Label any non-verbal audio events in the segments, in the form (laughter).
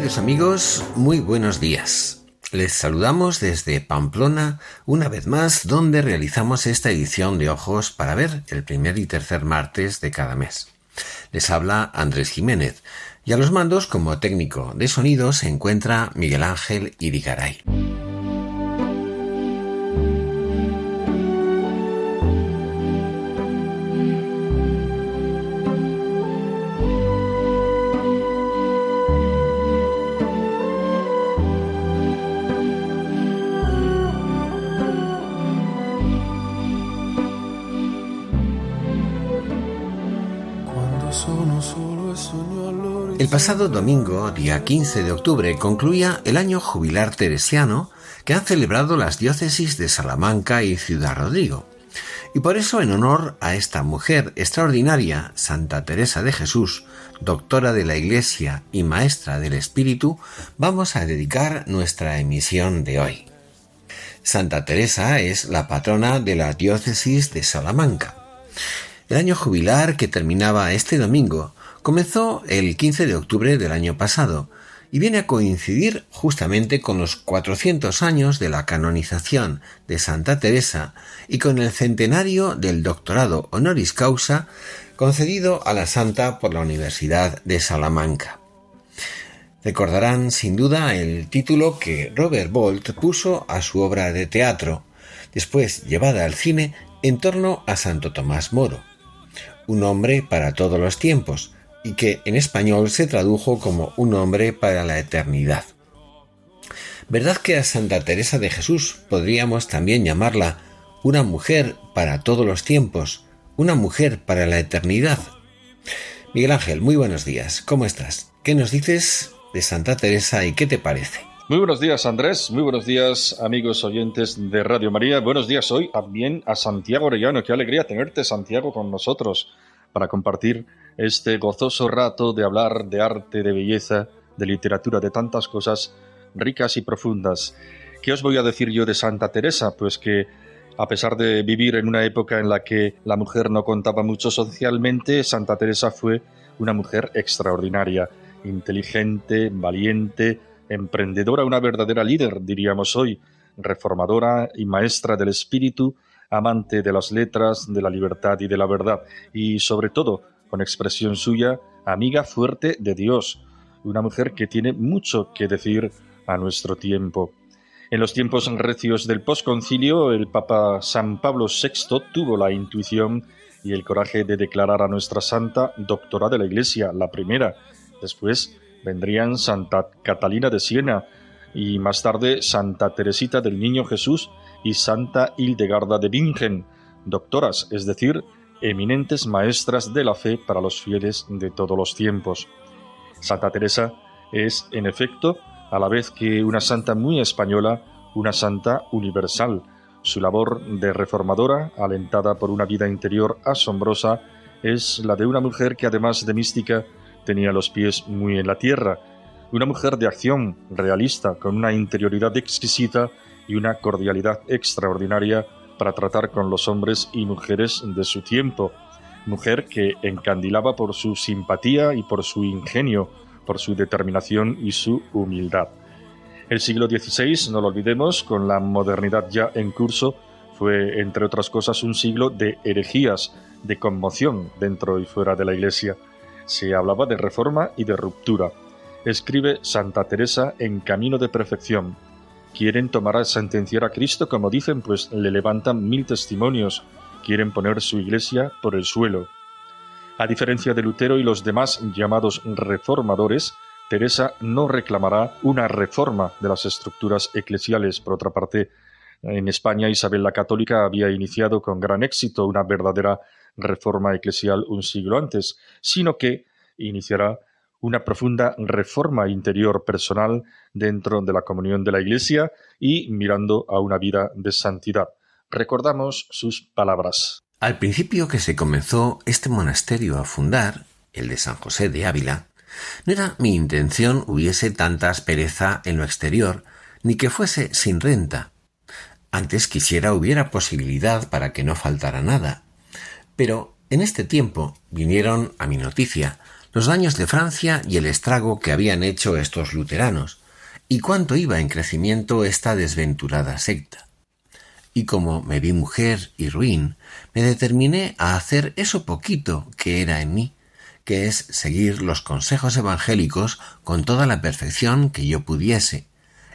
Queridos amigos, muy buenos días. Les saludamos desde Pamplona una vez más donde realizamos esta edición de Ojos para ver el primer y tercer martes de cada mes. Les habla Andrés Jiménez y a los mandos como técnico de sonido se encuentra Miguel Ángel Irigaray. Pasado domingo, día 15 de octubre, concluía el año jubilar teresiano que han celebrado las diócesis de Salamanca y Ciudad Rodrigo. Y por eso, en honor a esta mujer extraordinaria, Santa Teresa de Jesús, doctora de la Iglesia y maestra del Espíritu, vamos a dedicar nuestra emisión de hoy. Santa Teresa es la patrona de la diócesis de Salamanca. El año jubilar que terminaba este domingo comenzó el 15 de octubre del año pasado y viene a coincidir justamente con los 400 años de la canonización de Santa Teresa y con el centenario del doctorado honoris causa concedido a la santa por la Universidad de Salamanca. Recordarán sin duda el título que Robert Bolt puso a su obra de teatro, después llevada al cine en torno a Santo Tomás Moro. Un hombre para todos los tiempos, y que en español se tradujo como un hombre para la eternidad. ¿Verdad que a Santa Teresa de Jesús podríamos también llamarla una mujer para todos los tiempos, una mujer para la eternidad? Miguel Ángel, muy buenos días, ¿cómo estás? ¿Qué nos dices de Santa Teresa y qué te parece? Muy buenos días Andrés, muy buenos días amigos oyentes de Radio María, buenos días hoy también a Santiago Orellano, qué alegría tenerte Santiago con nosotros para compartir este gozoso rato de hablar de arte, de belleza, de literatura, de tantas cosas ricas y profundas. ¿Qué os voy a decir yo de Santa Teresa? Pues que a pesar de vivir en una época en la que la mujer no contaba mucho socialmente, Santa Teresa fue una mujer extraordinaria, inteligente, valiente, emprendedora, una verdadera líder, diríamos hoy, reformadora y maestra del espíritu, amante de las letras, de la libertad y de la verdad, y sobre todo, con expresión suya, amiga fuerte de Dios, una mujer que tiene mucho que decir a nuestro tiempo. En los tiempos recios del posconcilio, el Papa San Pablo VI tuvo la intuición y el coraje de declarar a nuestra santa doctora de la Iglesia, la primera. Después vendrían Santa Catalina de Siena y más tarde Santa Teresita del Niño Jesús y Santa Hildegarda de Bingen, doctoras, es decir, eminentes maestras de la fe para los fieles de todos los tiempos. Santa Teresa es, en efecto, a la vez que una santa muy española, una santa universal. Su labor de reformadora, alentada por una vida interior asombrosa, es la de una mujer que además de mística tenía los pies muy en la tierra, una mujer de acción realista, con una interioridad exquisita y una cordialidad extraordinaria para tratar con los hombres y mujeres de su tiempo, mujer que encandilaba por su simpatía y por su ingenio, por su determinación y su humildad. El siglo XVI, no lo olvidemos, con la modernidad ya en curso, fue, entre otras cosas, un siglo de herejías, de conmoción dentro y fuera de la Iglesia. Se hablaba de reforma y de ruptura. Escribe Santa Teresa en Camino de Perfección, Quieren tomar a sentenciar a Cristo, como dicen, pues le levantan mil testimonios. Quieren poner su iglesia por el suelo. A diferencia de Lutero y los demás llamados reformadores, Teresa no reclamará una reforma de las estructuras eclesiales. Por otra parte, en España Isabel la Católica había iniciado con gran éxito una verdadera reforma eclesial un siglo antes, sino que iniciará una profunda reforma interior personal dentro de la comunión de la Iglesia y mirando a una vida de santidad. Recordamos sus palabras. Al principio que se comenzó este monasterio a fundar, el de San José de Ávila, no era mi intención hubiese tanta aspereza en lo exterior, ni que fuese sin renta. Antes quisiera hubiera posibilidad para que no faltara nada. Pero en este tiempo vinieron a mi noticia los daños de Francia y el estrago que habían hecho estos luteranos, y cuánto iba en crecimiento esta desventurada secta. Y como me vi mujer y ruin, me determiné a hacer eso poquito que era en mí, que es seguir los consejos evangélicos con toda la perfección que yo pudiese,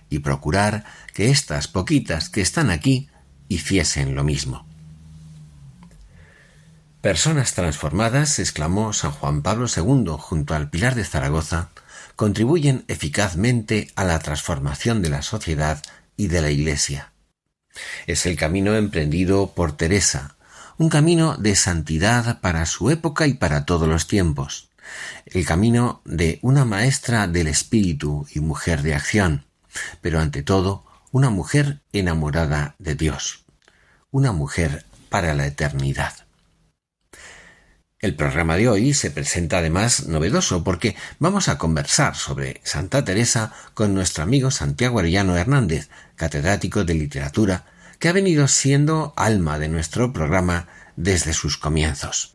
y procurar que estas poquitas que están aquí hiciesen lo mismo. Personas transformadas, exclamó San Juan Pablo II junto al Pilar de Zaragoza, contribuyen eficazmente a la transformación de la sociedad y de la Iglesia. Es el camino emprendido por Teresa, un camino de santidad para su época y para todos los tiempos, el camino de una maestra del espíritu y mujer de acción, pero ante todo una mujer enamorada de Dios, una mujer para la eternidad. El programa de hoy se presenta además novedoso porque vamos a conversar sobre Santa Teresa con nuestro amigo Santiago Arellano Hernández, catedrático de literatura, que ha venido siendo alma de nuestro programa desde sus comienzos.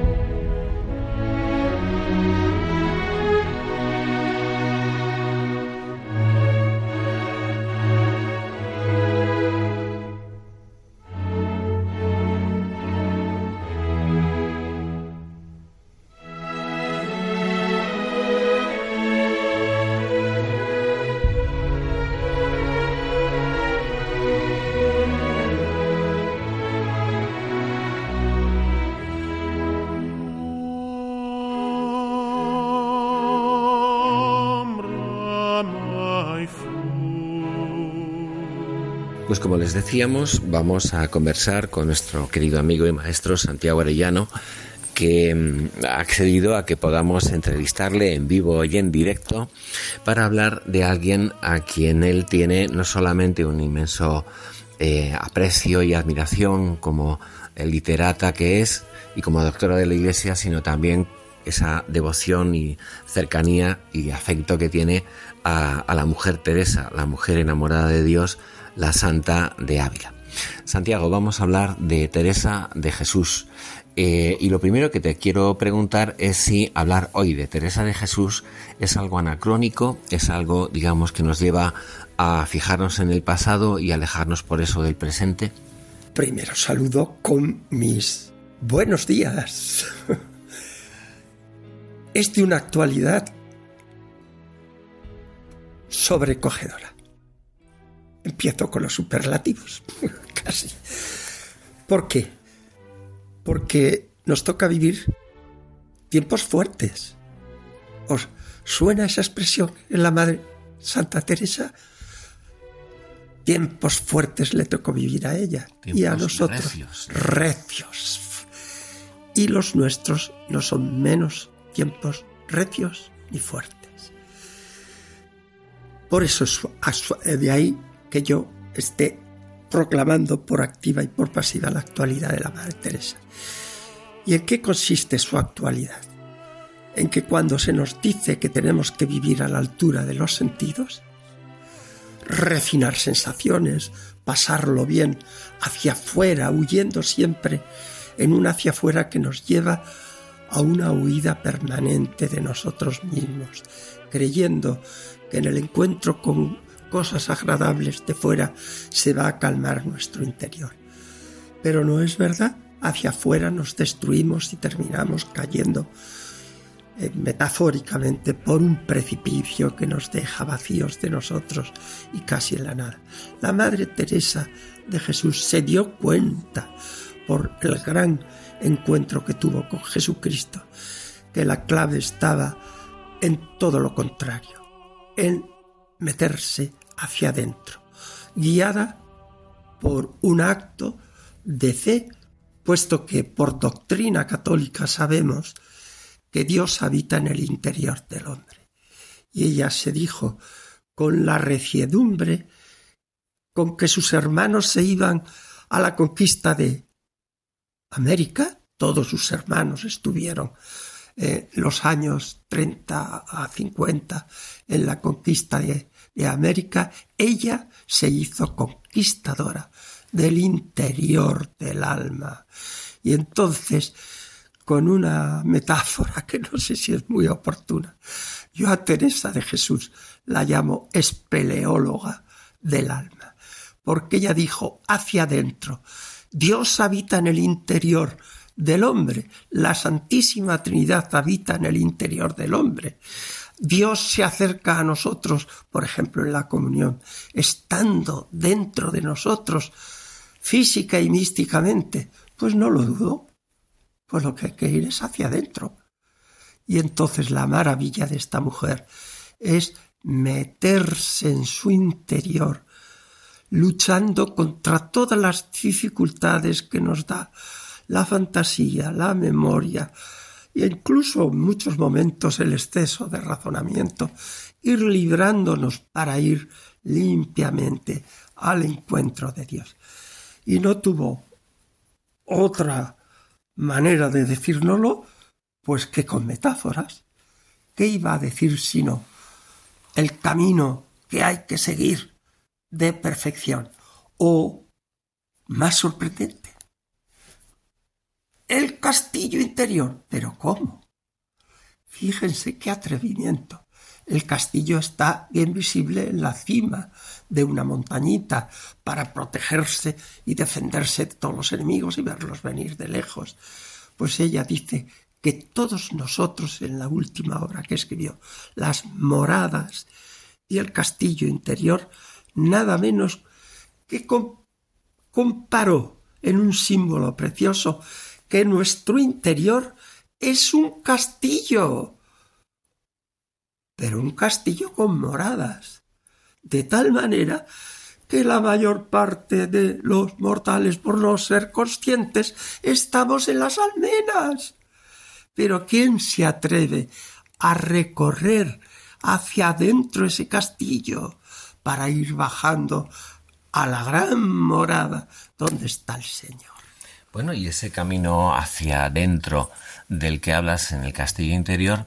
Decíamos, vamos a conversar con nuestro querido amigo y maestro Santiago Arellano, que mm, ha accedido a que podamos entrevistarle en vivo y en directo para hablar de alguien a quien él tiene no solamente un inmenso eh, aprecio y admiración como el literata que es y como doctora de la Iglesia, sino también esa devoción y cercanía y afecto que tiene a la mujer Teresa, la mujer enamorada de Dios, la Santa de Ávila. Santiago, vamos a hablar de Teresa de Jesús. Eh, y lo primero que te quiero preguntar es si hablar hoy de Teresa de Jesús es algo anacrónico, es algo, digamos, que nos lleva a fijarnos en el pasado y alejarnos por eso del presente. Primero saludo con mis buenos días. (laughs) Es de una actualidad sobrecogedora. Empiezo con los superlativos, (laughs) casi. ¿Por qué? Porque nos toca vivir tiempos fuertes. ¿Os suena esa expresión en la Madre Santa Teresa? Tiempos fuertes le tocó vivir a ella y a nosotros. Recios. recios. Y los nuestros no son menos tiempos recios ni fuertes. Por eso de ahí que yo esté proclamando por activa y por pasiva la actualidad de la Madre Teresa. ¿Y en qué consiste su actualidad? En que cuando se nos dice que tenemos que vivir a la altura de los sentidos, refinar sensaciones, pasarlo bien hacia afuera, huyendo siempre en un hacia afuera que nos lleva a una huida permanente de nosotros mismos, creyendo que en el encuentro con cosas agradables de fuera se va a calmar nuestro interior. Pero no es verdad, hacia afuera nos destruimos y terminamos cayendo eh, metafóricamente por un precipicio que nos deja vacíos de nosotros y casi en la nada. La Madre Teresa de Jesús se dio cuenta por el gran encuentro que tuvo con Jesucristo que la clave estaba en todo lo contrario, en meterse hacia adentro, guiada por un acto de fe, puesto que por doctrina católica sabemos que Dios habita en el interior del hombre. Y ella se dijo con la reciedumbre con que sus hermanos se iban a la conquista de América, todos sus hermanos estuvieron eh, los años 30 a 50 en la conquista de, de América, ella se hizo conquistadora del interior del alma. Y entonces con una metáfora que no sé si es muy oportuna. Yo a Teresa de Jesús la llamo espeleóloga del alma, porque ella dijo hacia adentro, Dios habita en el interior del hombre, la Santísima Trinidad habita en el interior del hombre. Dios se acerca a nosotros, por ejemplo, en la comunión, estando dentro de nosotros, física y místicamente. Pues no lo dudo pues lo que hay que ir es hacia adentro. Y entonces la maravilla de esta mujer es meterse en su interior, luchando contra todas las dificultades que nos da la fantasía, la memoria e incluso en muchos momentos el exceso de razonamiento, ir librándonos para ir limpiamente al encuentro de Dios. Y no tuvo otra manera de decírnoslo, pues que con metáforas. ¿Qué iba a decir sino el camino que hay que seguir de perfección? O, más sorprendente, el castillo interior. ¿Pero cómo? Fíjense qué atrevimiento. El castillo está bien visible en la cima de una montañita para protegerse y defenderse de todos los enemigos y verlos venir de lejos. Pues ella dice que todos nosotros en la última obra que escribió, las moradas y el castillo interior, nada menos que comparó en un símbolo precioso que nuestro interior es un castillo pero un castillo con moradas, de tal manera que la mayor parte de los mortales, por no ser conscientes, estamos en las almenas. Pero ¿quién se atreve a recorrer hacia adentro ese castillo para ir bajando a la gran morada donde está el Señor? Bueno, y ese camino hacia adentro del que hablas en el castillo interior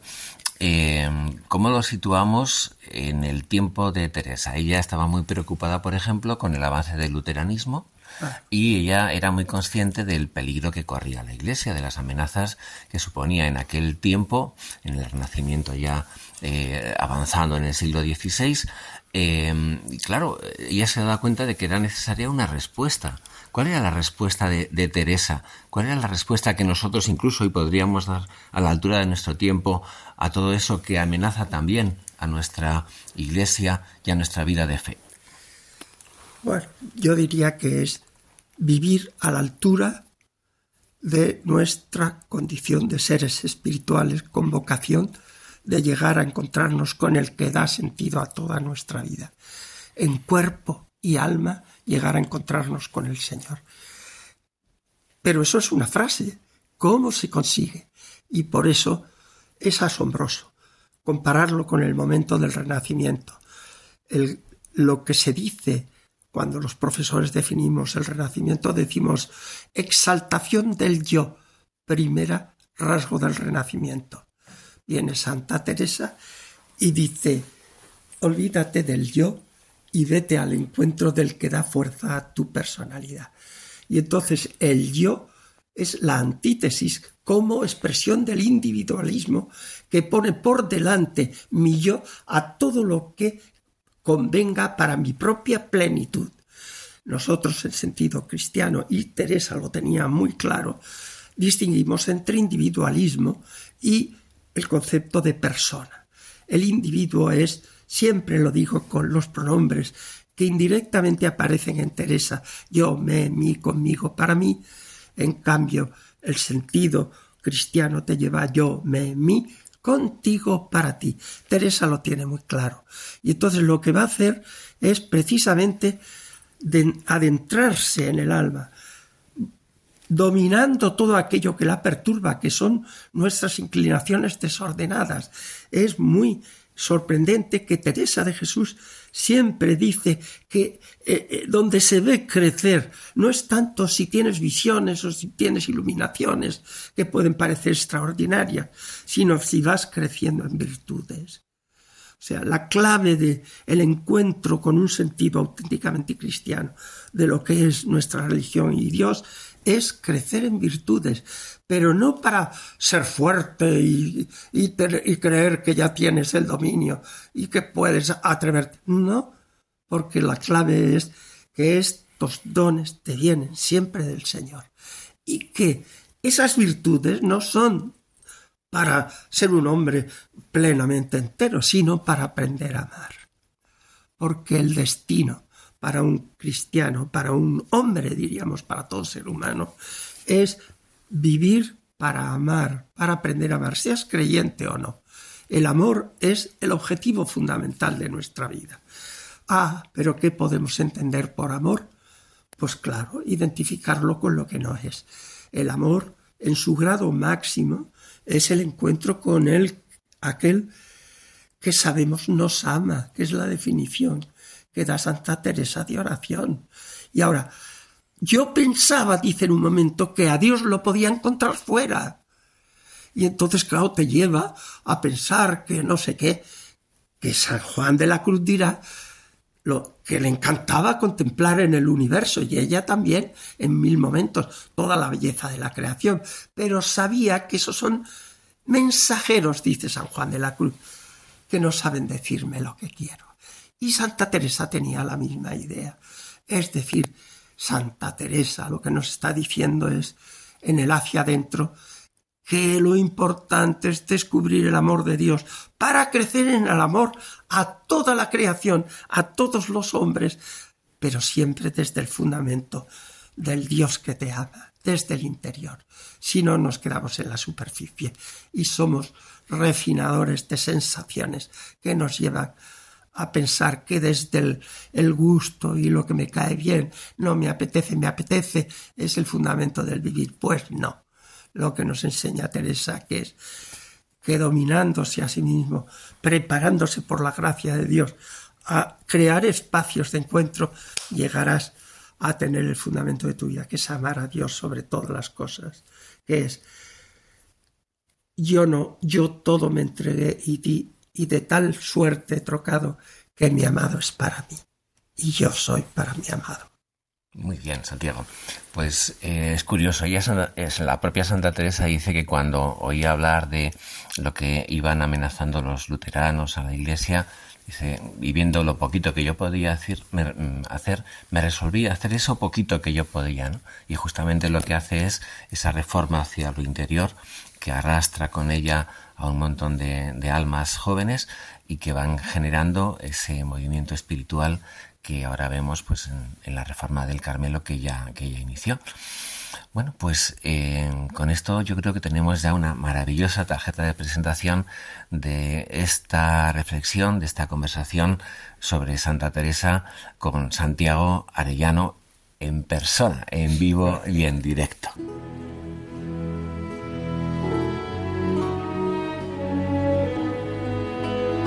eh, ¿Cómo lo situamos en el tiempo de Teresa? Ella estaba muy preocupada, por ejemplo, con el avance del luteranismo ah. y ella era muy consciente del peligro que corría la Iglesia, de las amenazas que suponía en aquel tiempo, en el Renacimiento ya eh, avanzando en el siglo XVI. Eh, y claro, ella se da cuenta de que era necesaria una respuesta ¿Cuál era la respuesta de, Teresa? ¿Cuál era la respuesta que nosotros incluso hoy podríamos dar a la altura de nuestro tiempo a todo eso que amenaza también a nuestra iglesia y a nuestra vida de fe? Bueno, yo diría que es vivir a la altura de nuestra condición de seres espirituales con vocación de llegar a encontrarnos con el que da sentido a toda nuestra vida, en cuerpo y alma llegar a encontrarnos con el Señor. Pero eso es una frase. ¿Cómo se consigue? Y por eso es asombroso compararlo con el momento del Renacimiento. lo que se dice cuando los profesores definimos el Renacimiento, decimos exaltación del yo, primera rasgo del Renacimiento. Viene Santa Teresa y dice, olvídate del yo y vete al encuentro del que da fuerza a tu personalidad. Y entonces el yo es la antítesis como expresión del individualismo que pone por delante mi yo a todo lo que convenga para mi propia plenitud. Nosotros en sentido cristiano, y Teresa lo tenía muy claro, distinguimos entre individualismo y el concepto de persona. El individuo es, siempre lo digo con los pronombres que indirectamente aparecen en Teresa, yo, me, mí, conmigo, para mí. En cambio, el sentido cristiano te lleva yo, me, mí, contigo, para ti. Teresa lo tiene muy claro. Y entonces lo que va a hacer es precisamente adentrarse en el alma, dominando todo aquello que la perturba, que son nuestras inclinaciones desordenadas. Es muy sorprendente que Teresa de Jesús siempre dice que eh, eh, donde se ve crecer no es tanto si tienes visiones o si tienes iluminaciones que pueden parecer extraordinarias, sino si vas creciendo en virtudes. O sea, la clave de el encuentro con un sentido auténticamente cristiano de lo que es nuestra religión y Dios es crecer en virtudes, pero no para ser fuerte y, creer que ya tienes el dominio y que puedes atreverte. No, porque la clave es que estos dones te vienen siempre del Señor y que esas virtudes no son para ser un hombre plenamente entero, sino para aprender a amar. Porque el destino para un cristiano, para un hombre, diríamos, para todo ser humano, es vivir para amar, para aprender a amar, seas creyente o no. El amor es el objetivo fundamental de nuestra vida. Ah, pero ¿qué podemos entender por amor? Pues claro, identificarlo con lo que no es. El amor, en su grado máximo, es el encuentro con aquel que sabemos nos ama, que es la definición que da Santa Teresa de oración. Y ahora, yo pensaba, dice en un momento, que a Dios lo podía encontrar fuera. Y entonces, claro, te lleva a pensar que no sé qué, que San Juan de la Cruz dirá lo que le encantaba contemplar en el universo y ella también en mil momentos toda la belleza de la creación, pero sabía que esos son mensajeros, dice San Juan de la Cruz, que no saben decirme lo que quiero. Y Santa Teresa tenía la misma idea. Es decir, Santa Teresa lo que nos está diciendo es, en el hacia adentro, que lo importante es descubrir el amor de Dios para crecer en el amor a toda la creación, a todos los hombres, pero siempre desde el fundamento del Dios que te ama, desde el interior. Si no, nos quedamos en la superficie y somos refinadores de sensaciones que nos llevan a pensar que desde el, gusto y lo que me cae bien, no me apetece, me apetece, es el fundamento del vivir. Pues no. Lo que nos enseña Teresa, que es que dominándose a sí mismo, preparándose por la gracia de Dios a crear espacios de encuentro, llegarás a tener el fundamento de tu vida, que es amar a Dios sobre todas las cosas, que es yo no, yo todo me entregué y di y de tal suerte trocado que mi amado es para mí y yo soy para mi amado. Muy bien, Santiago. Pues eh, es curioso, ella es la propia Santa Teresa dice que cuando oía hablar de lo que iban amenazando los luteranos a la iglesia, dice, y viendo lo poquito que yo podía hacer, me, mm, hacer, me resolví a hacer eso poquito que yo podía, ¿no? Y justamente lo que hace es esa reforma hacia lo interior que arrastra con ella a un montón de, almas jóvenes y que van generando ese movimiento espiritual que ahora vemos pues en, la reforma del Carmelo que ya, que ya inició. Bueno, pues eh, con esto yo creo que tenemos ya una maravillosa tarjeta de presentación de esta reflexión, de esta conversación sobre Santa Teresa con Santiago Arellano en persona, en vivo y en directo.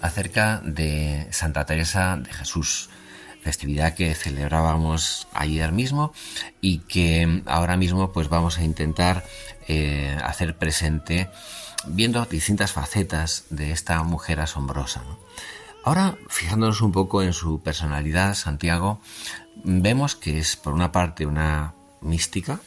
Acerca de Santa Teresa de Jesús, festividad que celebrábamos ayer mismo y que ahora mismo pues vamos a intentar eh, hacer presente viendo distintas facetas de esta mujer asombrosa. Ahora, fijándonos un poco en su personalidad, Santiago, vemos que es por una parte una mística,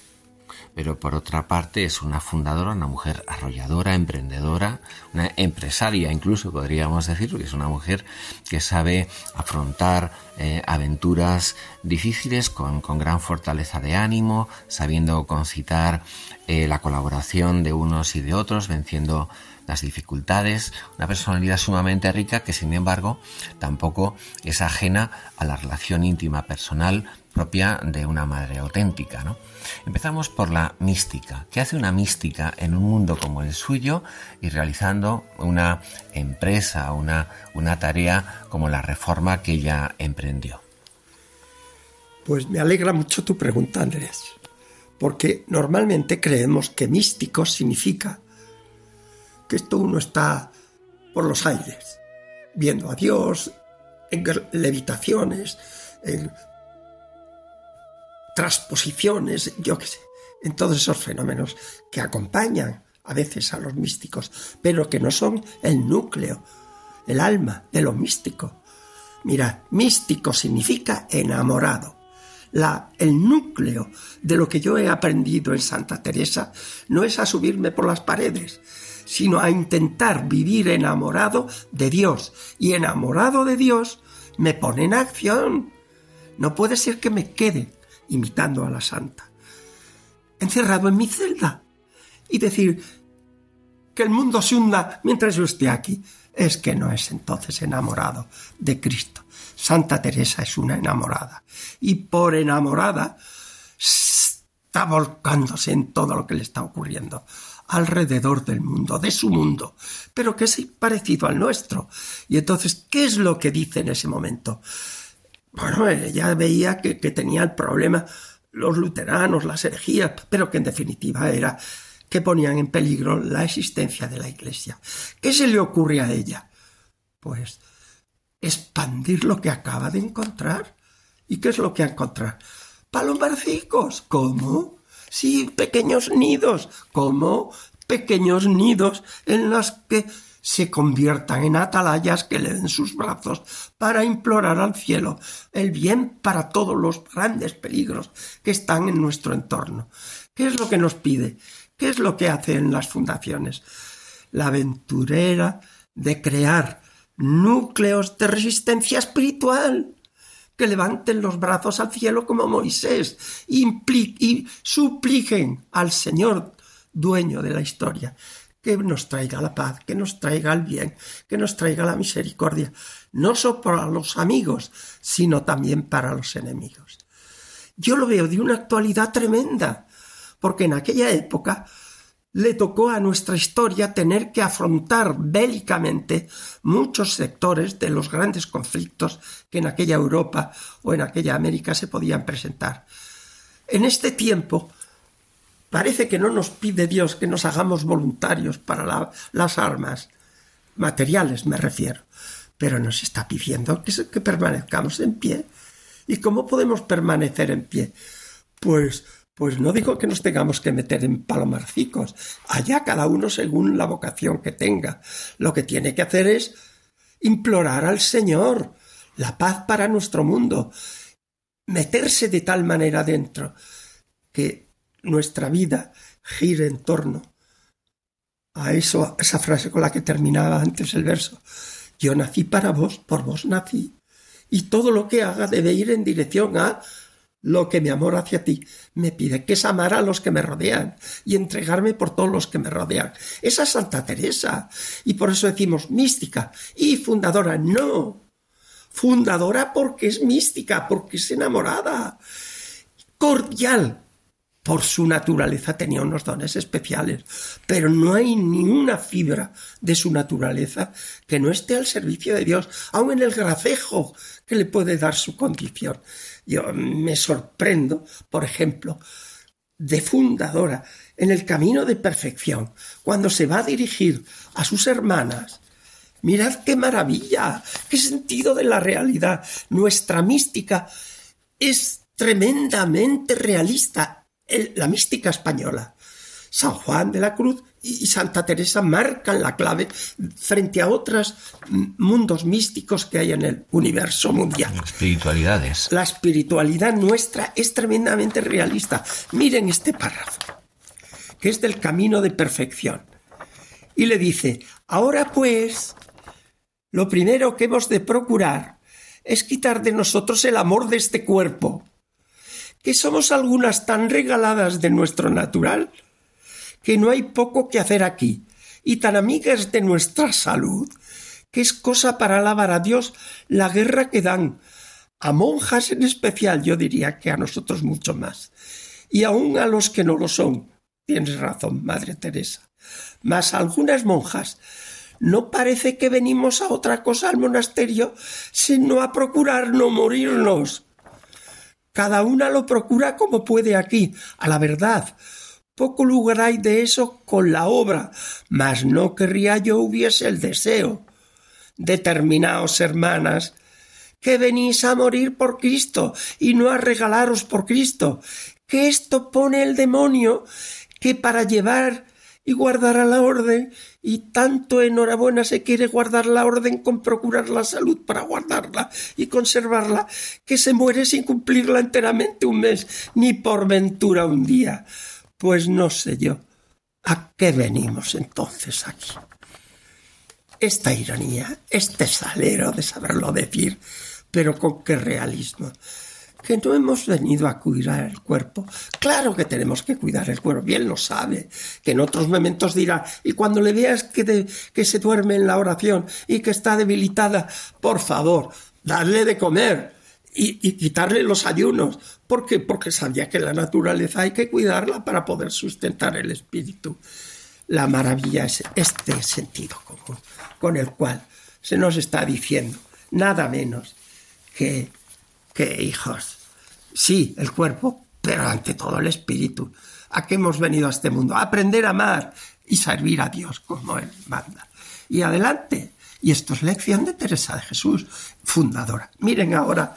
pero por otra parte es una fundadora, una mujer arrolladora, emprendedora, una empresaria incluso podríamos decir, que es una mujer que sabe afrontar eh, aventuras difíciles con, gran fortaleza de ánimo, sabiendo concitar eh, la colaboración de unos y de otros, venciendo las dificultades, una personalidad sumamente rica que sin embargo tampoco es ajena a la relación íntima personal propia de una madre auténtica. ¿no? Empezamos por la mística. ¿Qué hace una mística en un mundo como el suyo y realizando una empresa, una, una tarea como la reforma que ella emprendió? Pues me alegra mucho tu pregunta, Andrés, porque normalmente creemos que místico significa que esto uno está por los aires, viendo a Dios en levitaciones, en transposiciones, yo qué sé, en todos esos fenómenos que acompañan a veces a los místicos, pero que no son el núcleo, el alma de lo místico. Mira, místico significa enamorado. La, el núcleo de lo que yo he aprendido en Santa Teresa no es a subirme por las paredes, sino a intentar vivir enamorado de Dios. Y enamorado de Dios me pone en acción. No puede ser que me quede imitando a la santa, encerrado en mi celda y decir que el mundo se hunda mientras yo esté aquí, es que no es entonces enamorado de Cristo. Santa Teresa es una enamorada y por enamorada está volcándose en todo lo que le está ocurriendo alrededor del mundo, de su mundo, pero que es parecido al nuestro. Y entonces, ¿qué es lo que dice en ese momento? Bueno, ella veía que, tenía el problema los luteranos, las herejías, pero que en definitiva era que ponían en peligro la existencia de la Iglesia. ¿Qué se le ocurre a ella? Pues expandir lo que acaba de encontrar. ¿Y qué es lo que ha encontrado? Palomarcicos. ¿Cómo? Sí, pequeños nidos. ¿Cómo? Pequeños nidos en los que se conviertan en atalayas que le den sus brazos para implorar al cielo el bien para todos los grandes peligros que están en nuestro entorno. ¿Qué es lo que nos pide? ¿Qué es lo que hace en las fundaciones? La aventurera de crear núcleos de resistencia espiritual que levanten los brazos al cielo como Moisés y supliquen al Señor dueño de la historia que nos traiga la paz, que nos traiga el bien, que nos traiga la misericordia, no solo para los amigos, sino también para los enemigos. Yo lo veo de una actualidad tremenda, porque en aquella época le tocó a nuestra historia tener que afrontar bélicamente muchos sectores de los grandes conflictos que en aquella Europa o en aquella América se podían presentar. En este tiempo, Parece que no nos pide Dios que nos hagamos voluntarios para las armas, materiales me refiero, pero nos está pidiendo que, que permanezcamos en pie. ¿Y cómo podemos permanecer en pie? Pues pues no digo que nos tengamos que meter en palomarcicos, allá cada uno según la vocación que tenga. Lo que tiene que hacer es implorar al Señor la paz para nuestro mundo, meterse de tal manera dentro que nuestra vida gire en torno a eso, esa frase con la que terminaba antes el verso. Yo nací para vos, por vos nací. Y todo lo que haga debe ir en dirección a lo que mi amor hacia ti me pide, que es amar a los que me rodean y entregarme por todos los que me rodean. Esa es Santa Teresa. Y por eso decimos mística y fundadora. No. Fundadora porque es mística, porque es enamorada. Cordial, por su naturaleza tenía unos dones especiales, pero no hay ni una fibra de su naturaleza que no esté al servicio de Dios, aun en el gracejo que le puede dar su condición. Yo me sorprendo, por ejemplo, de fundadora en el camino de perfección, cuando se va a dirigir a sus hermanas, mirad qué maravilla, qué sentido de la realidad. Nuestra mística es tremendamente realista, la mística española. San Juan de la Cruz y Santa Teresa marcan la clave frente a otros mundos místicos que hay en el universo mundial. Espiritualidades. La espiritualidad nuestra es tremendamente realista. Miren este párrafo, que es del camino de perfección. Y le dice, ahora pues, lo primero que hemos de procurar es quitar de nosotros el amor de este cuerpo, que somos algunas tan regaladas de nuestro natural, que no hay poco que hacer aquí, y tan amigas de nuestra salud, que es cosa para alabar a Dios la guerra que dan, a monjas en especial, yo diría que a nosotros mucho más, y aun a los que no lo son. Tienes razón, Madre Teresa. Mas algunas monjas no parece que venimos a otra cosa al monasterio, sino a procurar no morirnos. Cada una lo procura como puede aquí, a la verdad, poco lugar hay de eso con la obra, mas no querría yo hubiese el deseo. Determinaos, hermanas, que venís a morir por Cristo y no a regalaros por Cristo, que esto pone el demonio que para llevar y guardar a la orden, y tanto enhorabuena se quiere guardar la orden con procurar la salud para guardarla y conservarla, que se muere sin cumplirla enteramente un mes, ni por ventura un día. Pues no sé yo. ¿A qué venimos entonces aquí? Esta ironía, este salero de saberlo decir, pero con qué realismo. Que no hemos venido a cuidar el cuerpo. Claro que tenemos que cuidar el cuerpo, bien lo sabe. Que en otros momentos dirá, y cuando le veas que, que se duerme en la oración y que está debilitada, por favor, darle de comer y, quitarle los ayunos. ¿Por qué? Porque sabía que la naturaleza hay que cuidarla para poder sustentar el espíritu. La maravilla es este sentido común con el cual se nos está diciendo nada menos que, que hijos. Sí, el cuerpo, pero ante todo el espíritu. ¿A qué hemos venido a este mundo? A aprender a amar y servir a Dios como Él manda. Y adelante. Y esto es lección de Teresa de Jesús, fundadora. Miren ahora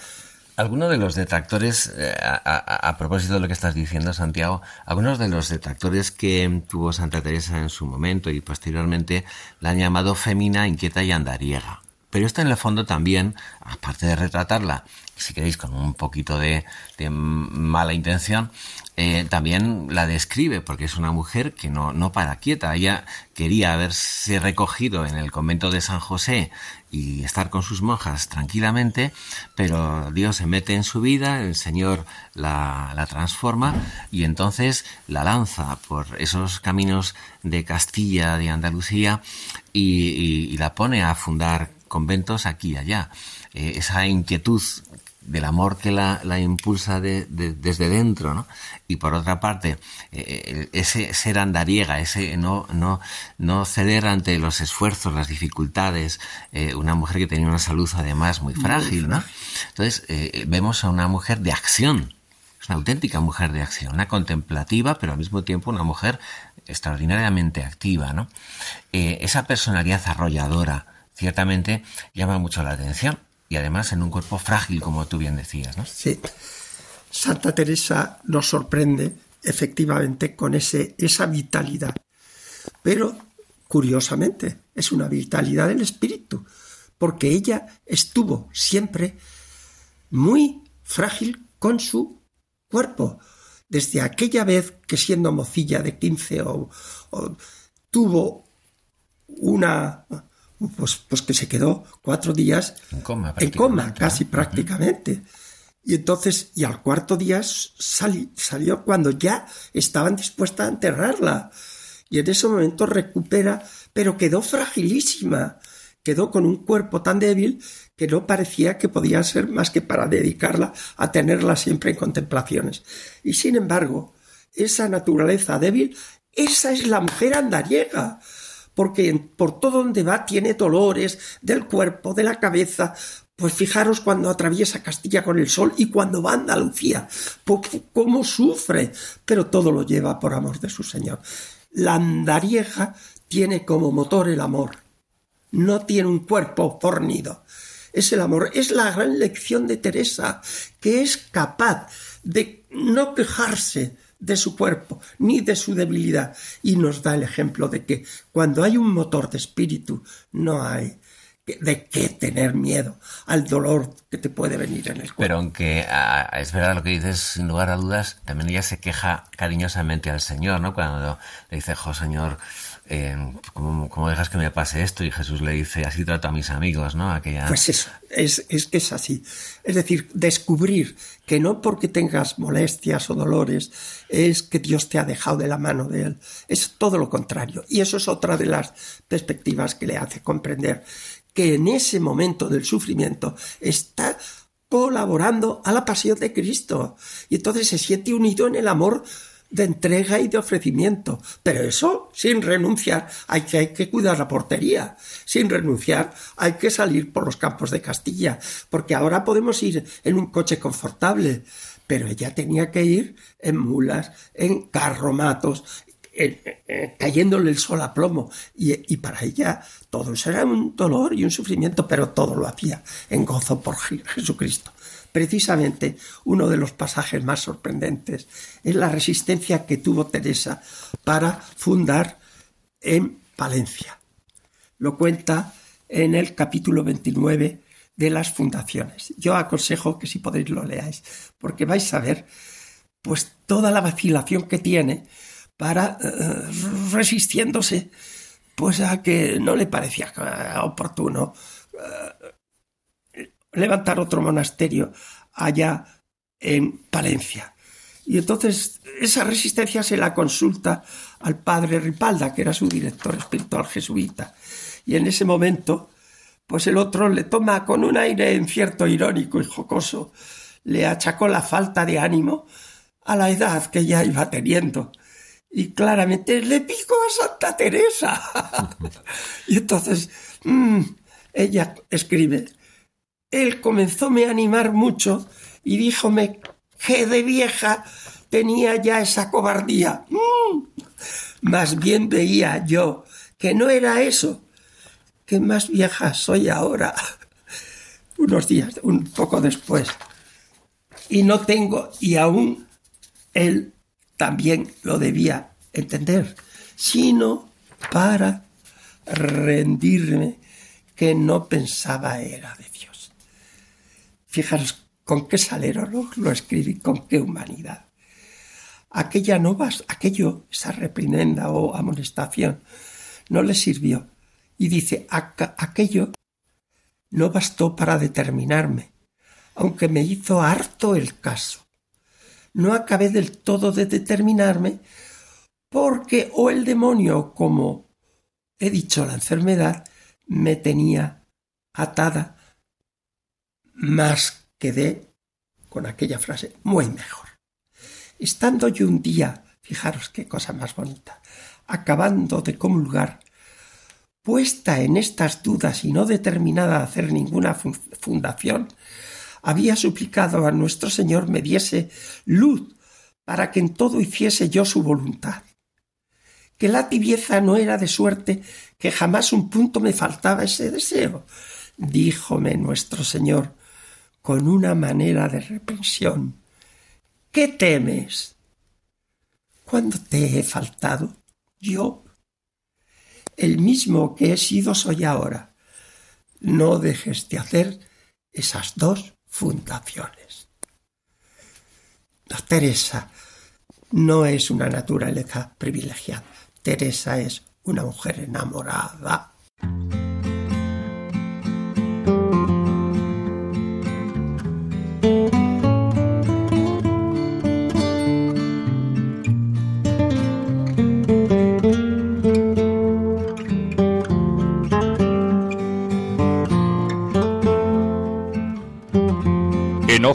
algunos de los detractores, eh, a, propósito de lo que estás diciendo, Santiago, algunos de los detractores que tuvo Santa Teresa en su momento y posteriormente la han llamado fémina, inquieta y andariega. Pero esto en el fondo también, aparte de retratarla, si queréis, con un poquito de, mala intención, eh, también la describe, porque es una mujer que no, no para quieta. Ella quería haberse recogido en el convento de San José y estar con sus monjas tranquilamente, pero Dios se mete en su vida, el Señor la, transforma y entonces la lanza por esos caminos de Castilla, de Andalucía y, la pone a fundar conventos aquí y allá. Eh, esa inquietud del amor que la, la impulsa de, desde dentro, ¿no? Y por otra parte, eh, ese ser andariega, ese no, no, no ceder ante los esfuerzos, las dificultades, eh, una mujer que tenía una salud además muy frágil, ¿no? Entonces, eh, vemos a una mujer de acción, es una auténtica mujer de acción, una contemplativa, pero al mismo tiempo una mujer extraordinariamente activa, ¿no? esa personalidad arrolladora, ciertamente llama mucho la atención y además en un cuerpo frágil, como tú bien decías, ¿no? Sí. Santa Teresa nos sorprende efectivamente con ese, esa vitalidad. Pero, curiosamente, es una vitalidad del espíritu, porque ella estuvo siempre muy frágil con su cuerpo. Desde aquella vez que siendo mocilla de 15 o tuvo una pues, pues que se quedó cuatro días en coma, en coma casi prácticamente. Y entonces, y al cuarto día salió cuando ya estaban dispuestas a enterrarla. Y en ese momento recupera, pero quedó fragilísima. Quedó con un cuerpo tan débil que no parecía que podía ser más que para dedicarla a tenerla siempre en contemplaciones. Y sin embargo, esa naturaleza débil, esa es la mujer andariega porque por todo donde va tiene dolores del cuerpo, de la cabeza. Pues fijaros cuando atraviesa Castilla con el sol y cuando va a Andalucía, cómo sufre, pero todo lo lleva por amor de su Señor. La andarieja tiene como motor el amor, no tiene un cuerpo fornido. Es el amor, es la gran lección de Teresa, que es capaz de no quejarse de su cuerpo ni de su debilidad y nos da el ejemplo de que cuando hay un motor de espíritu no hay de qué tener miedo al dolor que te puede venir en el cuerpo. Pero aunque ah, es verdad lo que dices, sin lugar a dudas, también ella se queja cariñosamente al Señor, ¿no? Cuando le dice, jo, Señor, ¿cómo, dejas que me pase esto? Y Jesús le dice, así trato a mis amigos, ¿no? Aquella... Pues eso, es, es que es así. Es decir, descubrir que no porque tengas molestias o dolores es que Dios te ha dejado de la mano de Él. Es todo lo contrario. Y eso es otra de las perspectivas que le hace comprender que en ese momento del sufrimiento está colaborando a la pasión de Cristo. Y entonces se siente unido en el amor de entrega y de ofrecimiento. Pero eso sin renunciar. Hay que, hay que cuidar la portería. Sin renunciar hay que salir por los campos de Castilla. Porque ahora podemos ir en un coche confortable. Pero ella tenía que ir en mulas, en carromatos, cayéndole el sol a plomo. Y, y, para ella todo eso era un dolor y un sufrimiento, pero todo lo hacía en gozo por Jesucristo. Precisamente uno de los pasajes más sorprendentes es la resistencia que tuvo Teresa para fundar en Palencia. Lo cuenta en el capítulo 29 de las fundaciones. Yo aconsejo que si podéis lo leáis, porque vais a ver pues toda la vacilación que tiene para eh, resistiéndose pues a que no le parecía oportuno eh, levantar otro monasterio allá en Palencia. Y entonces esa resistencia se la consulta al padre Ripalda, que era su director espiritual jesuita. Y en ese momento, pues el otro le toma con un aire en cierto irónico y jocoso, le achacó la falta de ánimo a la edad que ya iba teniendo. Y claramente le picó a Santa Teresa. (laughs) y entonces mm, ella escribe, él comenzóme a animar mucho y díjome que de vieja tenía ya esa cobardía. Mm. Más bien veía yo que no era eso, que más vieja soy ahora, (laughs) unos días, un poco después. Y no tengo, y aún él también lo debía entender, sino para rendirme que no pensaba era de Fijaros con qué salero lo, escribí, con qué humanidad. Aquella no aquello, esa reprimenda o amonestación, no le sirvió. Y dice, aquello no bastó para determinarme, aunque me hizo harto el caso. No acabé del todo de determinarme porque o el demonio, como he dicho, la enfermedad, me tenía atada más quedé con aquella frase muy mejor. Estando yo un día, fijaros qué cosa más bonita, acabando de comulgar, puesta en estas dudas y no determinada a hacer ninguna fundación, había suplicado a nuestro Señor me diese luz para que en todo hiciese yo su voluntad. Que la tibieza no era de suerte que jamás un punto me faltaba ese deseo. Díjome nuestro Señor, con una manera de reprensión. ¿Qué temes? ¿Cuándo te he faltado? Yo, el mismo que he sido soy ahora. No dejes de hacer esas dos fundaciones. La Teresa no es una naturaleza privilegiada. Teresa es una mujer enamorada.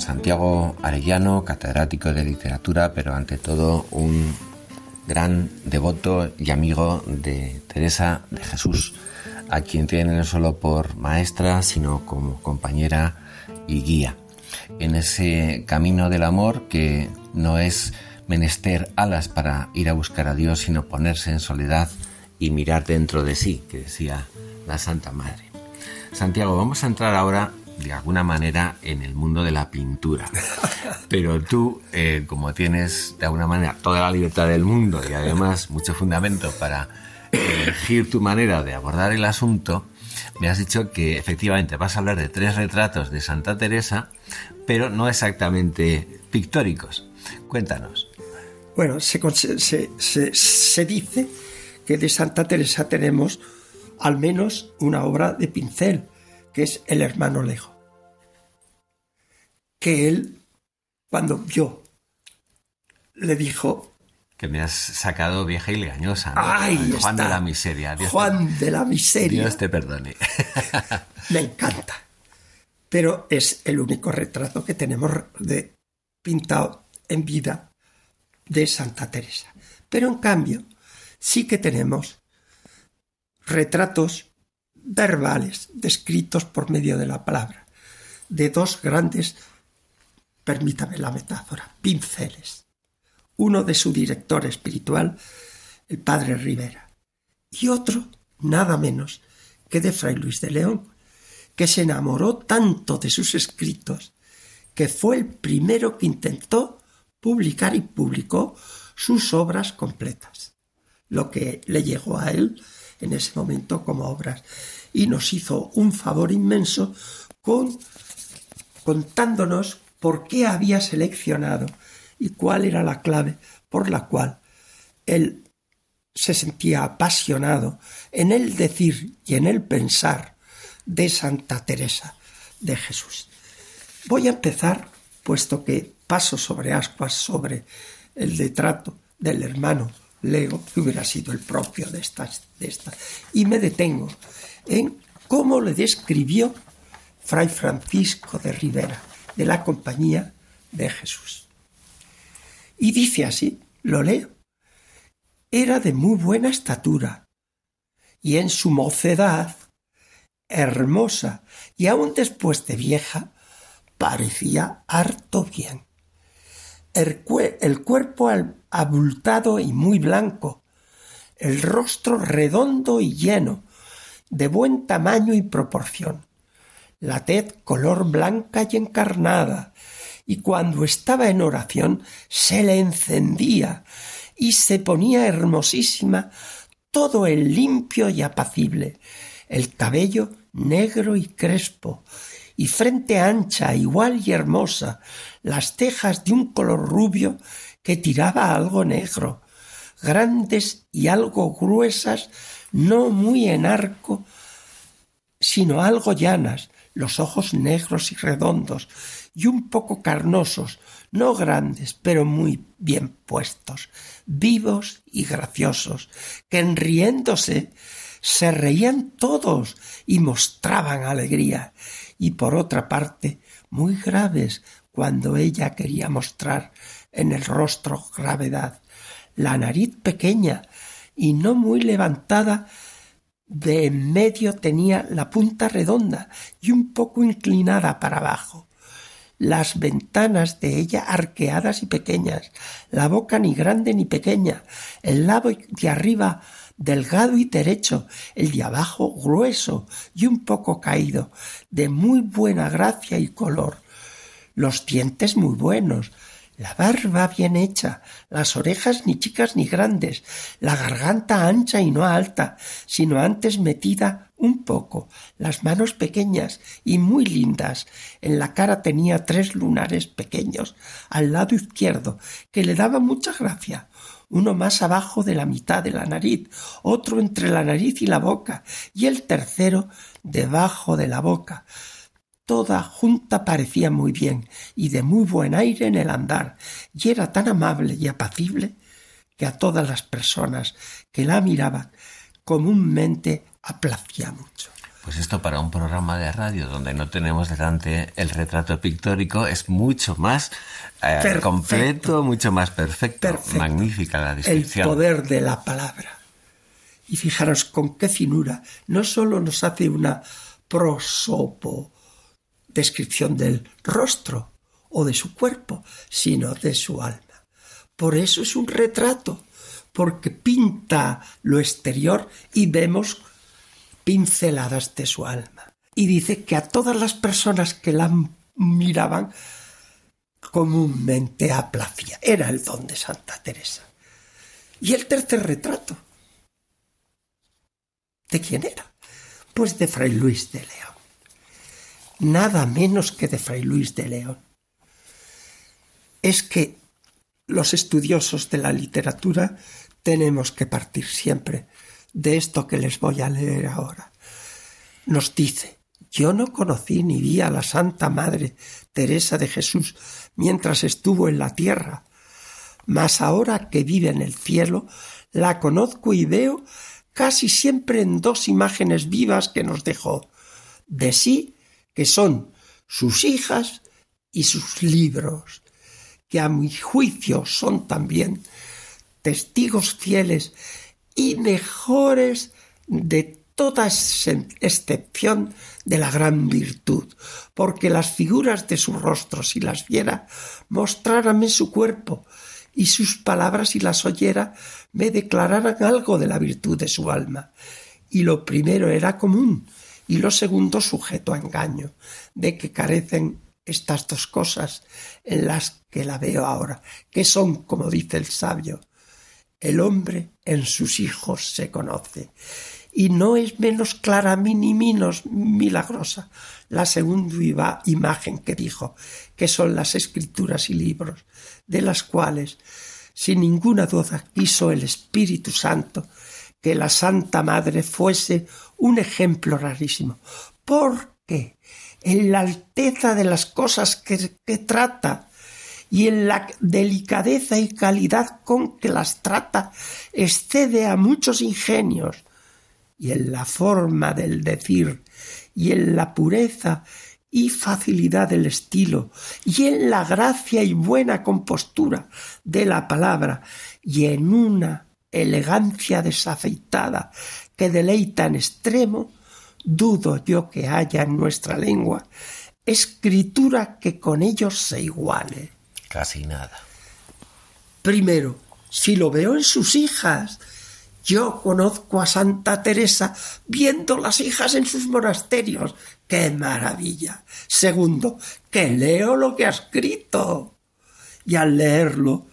Santiago Arellano, catedrático de literatura, pero ante todo un gran devoto y amigo de Teresa de Jesús, a quien tiene no solo por maestra, sino como compañera y guía en ese camino del amor que no es menester alas para ir a buscar a Dios, sino ponerse en soledad y mirar dentro de sí, que decía la Santa Madre. Santiago, vamos a entrar ahora de alguna manera en el mundo de la pintura. Pero tú, eh, como tienes de alguna manera toda la libertad del mundo y además mucho fundamento para elegir tu manera de abordar el asunto, me has dicho que efectivamente vas a hablar de tres retratos de Santa Teresa, pero no exactamente pictóricos. Cuéntanos. Bueno, se, se, dice que de Santa Teresa tenemos al menos una obra de pincel, que es El hermano Lejo. Que él, cuando vio, le dijo que me has sacado vieja y legañosa. Juan de la miseria. Juan de la miseria. Dios te perdone. (laughs) me encanta. Pero es el único retrato que tenemos de pintado en vida de Santa Teresa. Pero en cambio, sí que tenemos retratos verbales descritos por medio de la palabra. De dos grandes, permítame la metáfora, pinceles. Uno de su director espiritual, el padre Rivera, y otro, nada menos, que de Fray Luis de León, que se enamoró tanto de sus escritos que fue el primero que intentó publicar y publicó sus obras completas, lo que le llegó a él en ese momento como obras, y nos hizo un favor inmenso con contándonos por qué había seleccionado y cuál era la clave por la cual él se sentía apasionado en el decir y en el pensar de Santa Teresa de Jesús. Voy a empezar, puesto que paso sobre ascuas sobre el detrato del hermano Lego, que hubiera sido el propio de esta, de y me detengo en cómo le describió Fray Francisco de Rivera, de la Compañía de Jesús. Y dice así, lo leo. Era de muy buena estatura, y en su mocedad, hermosa, y aun después de vieja, parecía harto bien. El, cuerpo abultado y muy blanco, el rostro redondo y lleno, de buen tamaño y proporción, la tez color blanca y encarnada, y cuando estaba en oración se le encendía y se ponía hermosísima todo el limpio y apacible, el cabello negro y crespo, y frente ancha, igual y hermosa, las cejas de un color rubio que tiraba algo negro, grandes y algo gruesas, no muy en arco, sino algo llanas, los ojos negros y redondos, y un poco carnosos, no grandes, pero muy bien puestos, vivos y graciosos, que en riéndose se reían todos y mostraban alegría, y por otra parte muy graves cuando ella quería mostrar en el rostro gravedad, la nariz pequeña y no muy levantada, de en medio tenía la punta redonda y un poco inclinada para abajo, las ventanas de ella arqueadas y pequeñas, la boca ni grande ni pequeña, el lado de arriba delgado y derecho, el de abajo grueso y un poco caído, de muy buena gracia y color, los dientes muy buenos, la barba bien hecha, las orejas ni chicas ni grandes, la garganta ancha y no alta, sino antes metida un poco, las manos pequeñas y muy lindas. En la cara tenía tres lunares pequeños al lado izquierdo, que le daban mucha gracia uno más abajo de la mitad de la nariz, otro entre la nariz y la boca, y el tercero debajo de la boca, toda junta parecía muy bien y de muy buen aire en el andar, y era tan amable y apacible que a todas las personas que la miraban comúnmente aplacía mucho. Pues esto para un programa de radio donde no tenemos delante el retrato pictórico es mucho más eh, completo, mucho más perfecto. Magnífica la descripción. El poder de la palabra. Y fijaros con qué finura. No solo nos hace una prosopo descripción del rostro o de su cuerpo, sino de su alma. Por eso es un retrato, porque pinta lo exterior y vemos pinceladas de su alma. Y dice que a todas las personas que la miraban comúnmente aplacía. Era el don de Santa Teresa. Y el tercer retrato. ¿De quién era? Pues de Fray Luis de León. Nada menos que de Fray Luis de León. Es que los estudiosos de la literatura tenemos que partir siempre de esto que les voy a leer ahora. Nos dice, yo no conocí ni vi a la Santa Madre Teresa de Jesús mientras estuvo en la tierra, mas ahora que vive en el cielo, la conozco y veo casi siempre en dos imágenes vivas que nos dejó de sí, que son sus hijas y sus libros, que a mi juicio son también testigos fieles y mejores de toda excepción de la gran virtud, porque las figuras de su rostro, si las viera, mostrárame su cuerpo, y sus palabras, si las oyera, me declararan algo de la virtud de su alma. Y lo primero era común, y lo segundo sujeto a engaño, de que carecen estas dos cosas en las que la veo ahora, que son, como dice el sabio, el hombre en sus hijos se conoce. Y no es menos clara ni menos milagrosa la segunda imagen que dijo, que son las escrituras y libros, de las cuales, sin ninguna duda, quiso el Espíritu Santo que la Santa Madre fuese un ejemplo rarísimo, porque en la alteza de las cosas que, que trata y en la delicadeza y calidad con que las trata excede a muchos ingenios, y en la forma del decir, y en la pureza y facilidad del estilo, y en la gracia y buena compostura de la palabra, y en una elegancia desafeitada que deleita en extremo, dudo yo que haya en nuestra lengua escritura que con ellos se iguale. Casi nada. Primero, si lo veo en sus hijas, yo conozco a Santa Teresa viendo las hijas en sus monasterios. ¡Qué maravilla! Segundo, que leo lo que ha escrito. Y al leerlo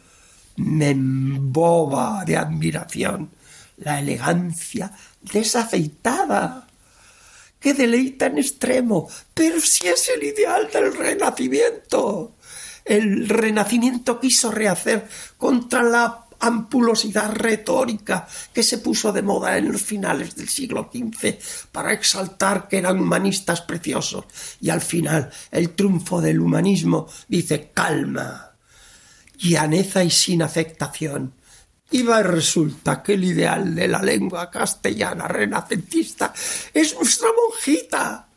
me emboba de admiración la elegancia desafeitada que deleita en extremo, pero si es el ideal del renacimiento el Renacimiento quiso rehacer contra la ampulosidad retórica que se puso de moda en los finales del siglo XV para exaltar que eran humanistas preciosos. Y al final el triunfo del humanismo dice calma, llaneza y sin afectación. Y va y resulta que el ideal de la lengua castellana renacentista es nuestra monjita,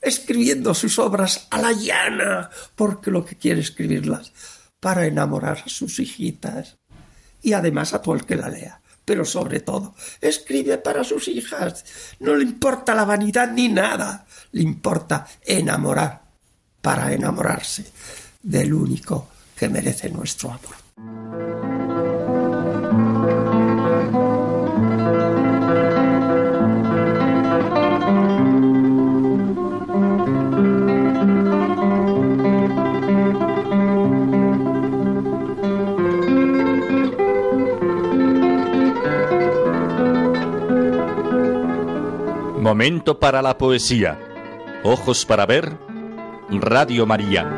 escribiendo sus obras a la llana, porque lo que quiere escribirlas para enamorar a sus hijitas y además a todo el que la lea. Pero sobre todo, escribe para sus hijas. No le importa la vanidad ni nada. Le importa enamorar para enamorarse del único que merece nuestro amor. Momento para la poesía. Ojos para ver. Radio María.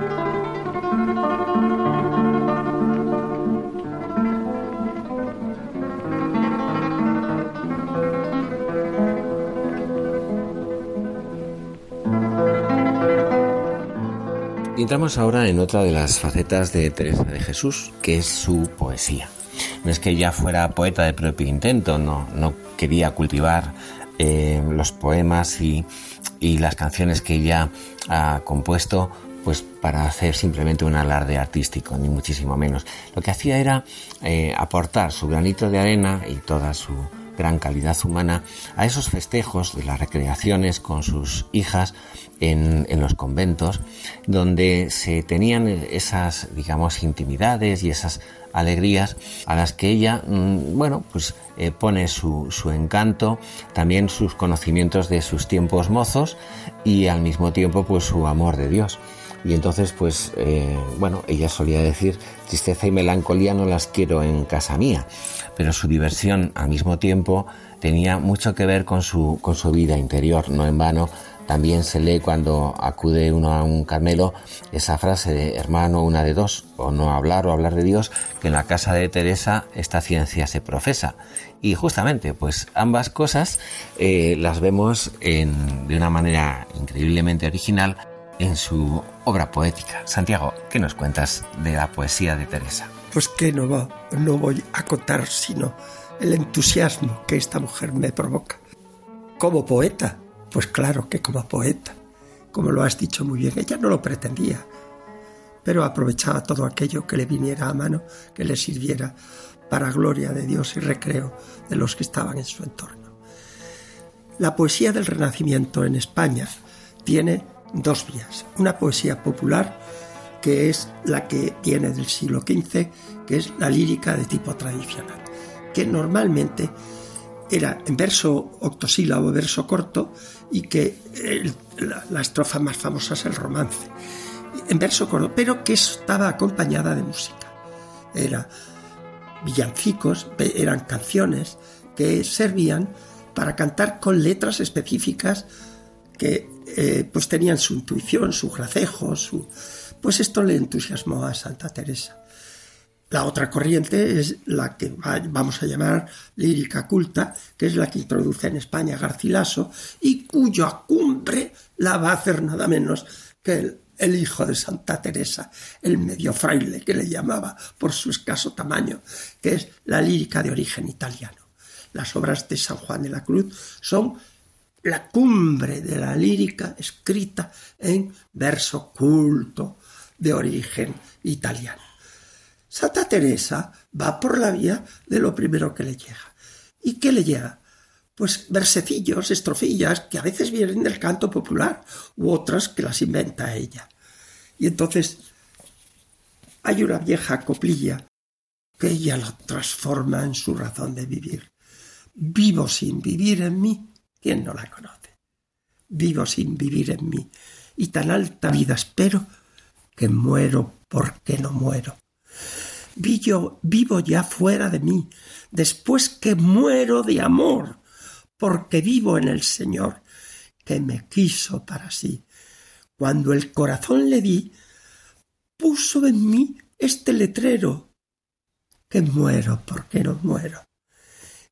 entramos ahora en otra de las facetas de Teresa de Jesús, que es su poesía. No es que ella fuera poeta de propio intento, no, no quería cultivar eh, los poemas y, las canciones que ella ha compuesto pues para hacer simplemente un alarde artístico, ni muchísimo menos. Lo que hacía era eh, aportar su granito de arena y toda su gran calidad humana a esos festejos de las recreaciones con sus hijas en, los conventos, donde se tenían esas, digamos, intimidades y esas alegrías a las que ella, mm, bueno, pues eh, pone su, su, encanto, también sus conocimientos de sus tiempos mozos y al mismo tiempo pues su amor de Dios. Y entonces, pues, eh, bueno, ella solía decir, tristeza y melancolía no las quiero en casa mía, pero su diversión al mismo tiempo tenía mucho que ver con su, con su vida interior, no en vano. También se lee cuando acude uno a un Carmelo esa frase de hermano, una de dos, o no hablar o hablar de Dios, que en la casa de Teresa esta ciencia se profesa. Y justamente, pues ambas cosas eh, las vemos en, de una manera increíblemente original en su obra poética. Santiago, ¿qué nos cuentas de la poesía de Teresa? Pues que no, va, no voy a contar sino el entusiasmo que esta mujer me provoca. Como poeta, pues claro que como poeta, como lo has dicho muy bien, ella no lo pretendía, pero aprovechaba todo aquello que le viniera a mano, que le sirviera para gloria de Dios y recreo de los que estaban en su entorno. La poesía del Renacimiento en España tiene dos vías. Una poesía popular, que es la que viene del siglo XV, que es la lírica de tipo tradicional, que normalmente era en verso octosílabo, verso corto, y que la, estrofa más famosa es el romance, en verso corto, pero que estaba acompañada de música. Era villancicos, eran canciones que servían para cantar con letras específicas que eh, pues tenían su intuición, su gracejo, su... pues esto le entusiasmó a Santa Teresa. La otra corriente es la que vamos a llamar lírica culta, que es la que introduce en España Garcilaso y cuya cumbre la va a hacer nada menos que el, el, hijo de Santa Teresa, el medio fraile que le llamaba por su escaso tamaño, que es la lírica de origen italiano. Las obras de San Juan de la Cruz son la cumbre de la lírica escrita en verso culto de origen italiano. Santa Teresa va por la vía de lo primero que le llega. ¿Y qué le llega? Pues versecillos, estrofillas, que a veces vienen del canto popular, u otras que las inventa ella. Y entonces hay una vieja coplilla que ella la transforma en su razón de vivir. Vivo sin vivir en mí, ¿Quién no la conoce? Vivo sin vivir en mí, y tan alta vida espero que muero porque no muero. Vivo, vivo ya fuera de mí, después que muero de amor, porque vivo en el Señor, que me quiso para sí. Cuando el corazón le di, puso en mí este letrero, que muero porque no muero.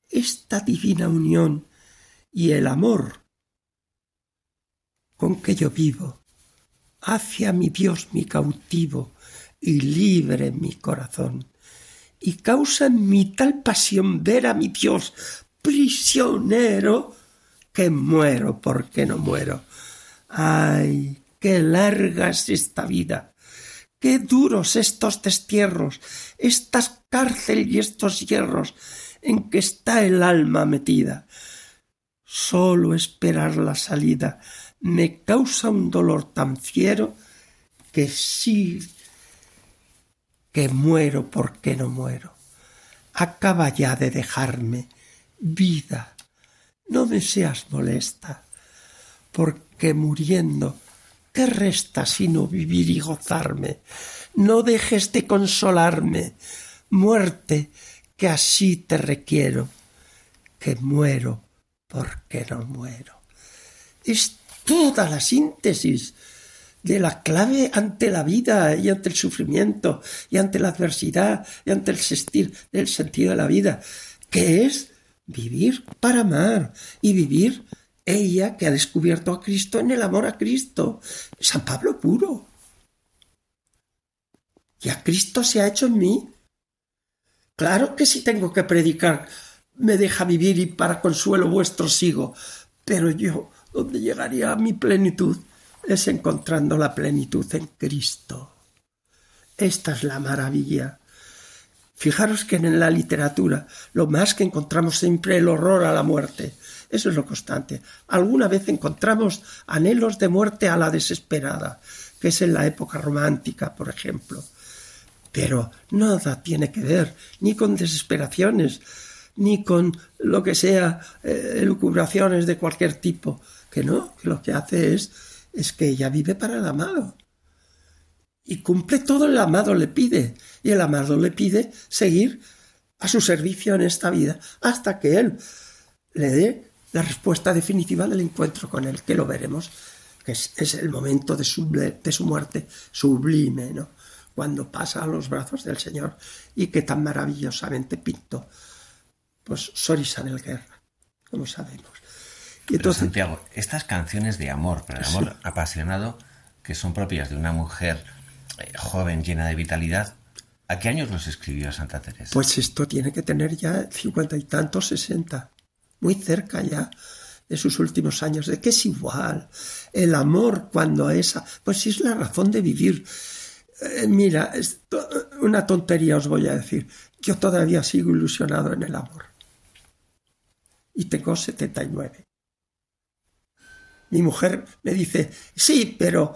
Esta divina unión y el amor con que yo vivo hacia mi Dios mi cautivo y libre mi corazón, y causa en mí tal pasión ver a mi Dios prisionero que muero porque no muero. Ay, qué larga es esta vida, qué duros estos destierros, estas cárcel y estos hierros en que está el alma metida. Solo esperar la salida me causa un dolor tan fiero que sí que muero porque no muero. Acaba ya de dejarme, vida, no me seas molesta, porque muriendo, ¿qué resta sino vivir y gozarme? No dejes de consolarme, muerte, que así te requiero, que muero porque no muero. Es toda la síntesis de la clave ante la vida y ante el sufrimiento y ante la adversidad y ante el, sentir, el sentido de la vida, que es vivir para amar y vivir ella que ha descubierto a Cristo en el amor a Cristo. San Pablo puro. Y a Cristo se ha hecho en mí. Claro que si tengo que predicar me deja vivir y para consuelo vuestro sigo. Pero yo, donde llegaría a mi plenitud, es encontrando la plenitud en Cristo. Esta es la maravilla. Fijaros que en la literatura lo más que encontramos siempre el horror a la muerte. Eso es lo constante. Alguna vez encontramos anhelos de muerte a la desesperada, que es en la época romántica, por ejemplo. Pero nada tiene que ver ni con desesperaciones, ni con lo que sea eh, elucubraciones de cualquier tipo. Que no, que lo que hace es, es que ella vive para el amado. Y cumple todo el amado le pide. Y el amado le pide seguir a su servicio en esta vida hasta que él le dé la respuesta definitiva del encuentro con él, que lo veremos, que es, el momento de su, de su muerte sublime, ¿no? cuando pasa a los brazos del Señor y que tan maravillosamente pintó pues Sor Isabel Guerra, como sabemos. Entonces, Santiago, estas canciones de amor, pero el amor apasionado, que son propias de una mujer eh, joven, llena de vitalidad, ¿a qué años los escribió Santa Teresa? Pues esto tiene que tener ya cincuenta y tantos, sesenta, muy cerca ya de sus últimos años, de que es igual. El amor cuando esa, pues es la razón de vivir. Eh, mira, una tontería os voy a decir. Yo todavía sigo ilusionado en el amor. Y tengo 79. Mi mujer me dice, sí, pero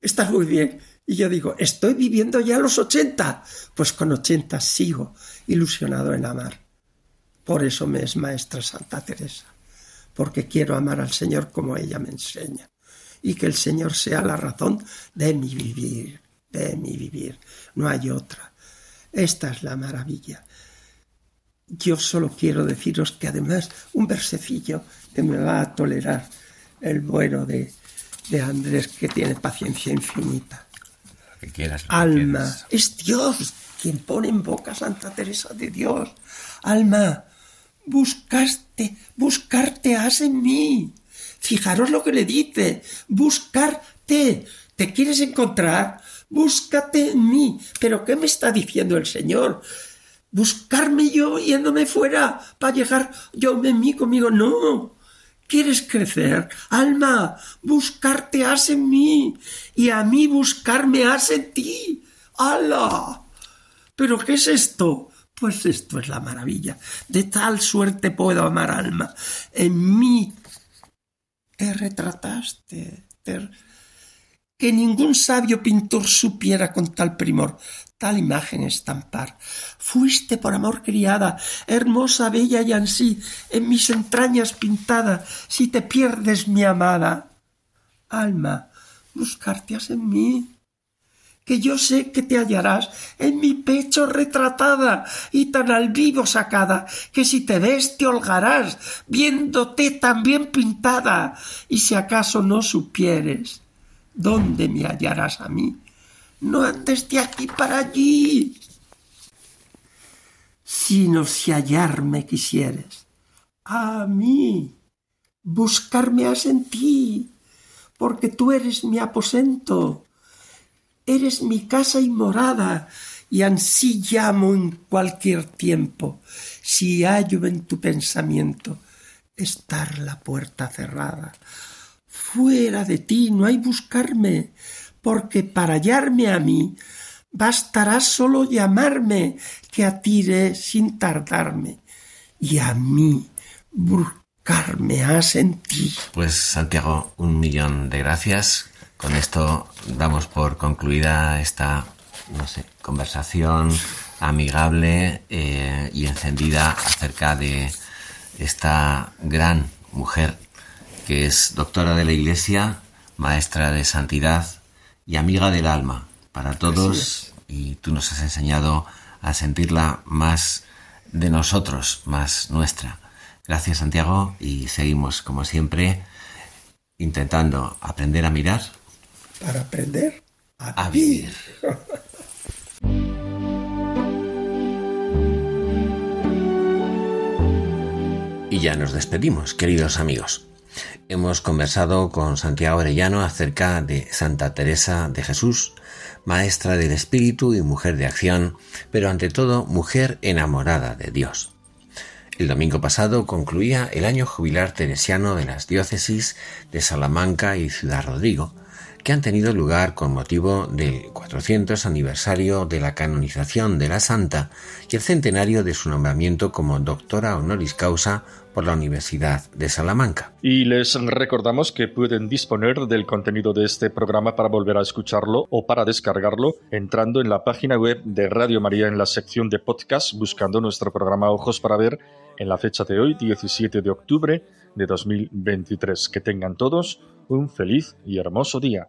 estás muy bien. Y yo digo, estoy viviendo ya los 80. Pues con 80 sigo ilusionado en amar. Por eso me es maestra Santa Teresa. Porque quiero amar al Señor como ella me enseña. Y que el Señor sea la razón de mi vivir de mi vivir. No hay otra. Esta es la maravilla. Yo solo quiero deciros que además un versecillo que me va a tolerar el bueno de, de Andrés que tiene paciencia infinita. Que quieras, Alma, es Dios quien pone en boca a Santa Teresa de Dios. Alma, buscaste, buscarte has en mí. Fijaros lo que le dice, buscarte. ¿Te quieres encontrar? búscate en mí. Pero ¿qué me está diciendo el Señor? Buscarme yo yéndome fuera para llegar yo en mí conmigo. No. ¿Quieres crecer? Alma, buscarte has en mí y a mí buscarme has en ti. ¡Hala! ¿Pero qué es esto? Pues esto es la maravilla. De tal suerte puedo amar alma. En mí te retrataste, te que ningún sabio pintor supiera con tal primor tal imagen estampar. Fuiste por amor criada, hermosa, bella y ansí, en mis entrañas pintada, si te pierdes mi amada. Alma, buscarte has en mí, que yo sé que te hallarás en mi pecho retratada y tan al vivo sacada, que si te ves te holgarás, viéndote tan bien pintada, y si acaso no supieres ¿Dónde me hallarás a mí? No andes de aquí para allí, sino si hallarme quisieres. A mí, buscarme has en ti, porque tú eres mi aposento, eres mi casa y morada, y ansí llamo en cualquier tiempo, si hallo en tu pensamiento estar la puerta cerrada. Fuera de ti no hay buscarme, porque para hallarme a mí bastará solo llamarme, que atiré sin tardarme, y a mí buscarme has en ti. Pues Santiago, un millón de gracias. Con esto damos por concluida esta, no sé, conversación amigable eh, y encendida acerca de esta gran mujer que es doctora de la Iglesia, maestra de santidad y amiga del alma para todos y tú nos has enseñado a sentirla más de nosotros, más nuestra. Gracias Santiago y seguimos como siempre intentando aprender a mirar. Para aprender a, vivir. (laughs) y ya nos despedimos, queridos amigos. Hemos conversado con Santiago Arellano acerca de Santa Teresa de Jesús, maestra del espíritu y mujer de acción, pero ante todo mujer enamorada de Dios. El domingo pasado concluía el año jubilar teresiano de las diócesis de Salamanca y Ciudad Rodrigo, que han tenido lugar con motivo del 400 aniversario de la canonización de la Santa y el centenario de su nombramiento como doctora honoris causa por la Universidad de Salamanca. Y les recordamos que pueden disponer del contenido de este programa para volver a escucharlo o para descargarlo entrando en la página web de Radio María en la sección de podcast buscando nuestro programa Ojos para Ver en la fecha de hoy, 17 de octubre de 2023. Que tengan todos un feliz y hermoso día.